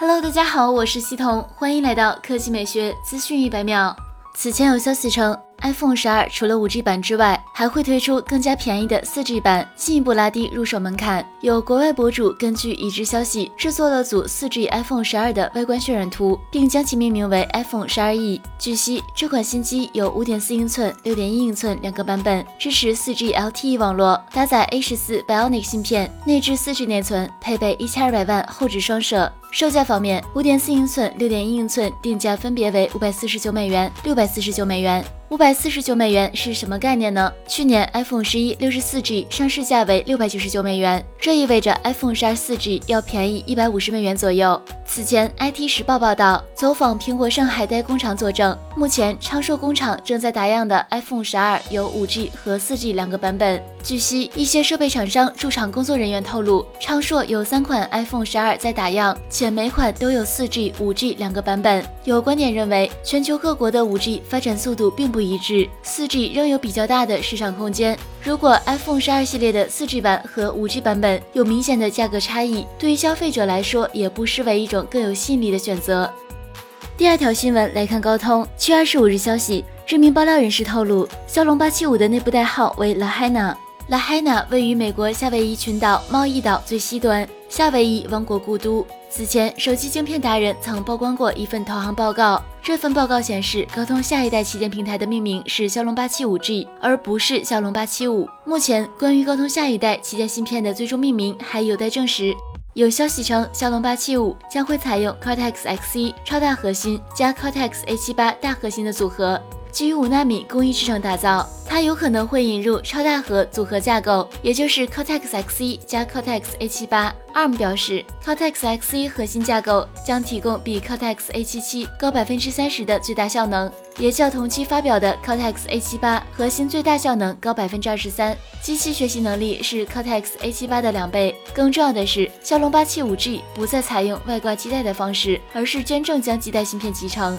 Hello，大家好，我是西彤，欢迎来到科技美学资讯一百秒。此前有消息称。iPhone 十二除了 5G 版之外，还会推出更加便宜的 4G 版，进一步拉低入手门槛。有国外博主根据已知消息制作了组 4G iPhone 十二的外观渲染图，并将其命名为 iPhone 十二 E。据悉，这款新机有5.4英寸、6.1英寸两个版本，支持 4G LTE 网络，搭载 A 十四 Bionic 芯片，内置 4G 内存，配备1200万后置双摄。售价方面，5.4英寸、6.1英寸定价分别为549美元、649美元。五百四十九美元是什么概念呢？去年 iPhone 十一六十四 G 上市价为六百九十九美元，这意味着 iPhone 十二四 G 要便宜一百五十美元左右。此前，IT 时报报道，走访苹果上海代工厂作证，目前昌硕工厂正在打样的 iPhone 十二有五 G 和四 G 两个版本。据悉，一些设备厂商驻厂工作人员透露，昌硕有三款 iPhone 十二在打样，且每款都有四 G、五 G 两个版本。有观点认为，全球各国的五 G 发展速度并不一致，四 G 仍有比较大的市场空间。如果 iPhone 十二系列的四 G 版和五 G 版本有明显的价格差异，对于消费者来说也不失为一种更有吸引力的选择。第二条新闻来看，高通七月二十五日消息，知名爆料人士透露，骁龙八七五的内部代号为 La Hana La Hana。位于美国夏威夷群岛贸易岛最西端，夏威夷王国故都。此前，手机晶片达人曾曝光过一份投行报告。这份报告显示，高通下一代旗舰平台的命名是骁龙八七五 G，而不是骁龙八七五。目前，关于高通下一代旗舰芯片的最终命名还有待证实。有消息称，骁龙八七五将会采用 Cortex X1 超大核心加 Cortex A 七八大核心的组合。基于五纳米工艺制成打造，它有可能会引入超大核组合架构，也就是 Cortex X1 加 Cortex A78。ARM 表示，Cortex X1 核心架构将提供比 Cortex A77 高百分之三十的最大效能，也较同期发表的 Cortex A78 核心最大效能高百分之二十三。机器学习能力是 Cortex A78 的两倍。更重要的是，骁龙八七五 G 不再采用外挂基带的方式，而是真正将基带芯片集成。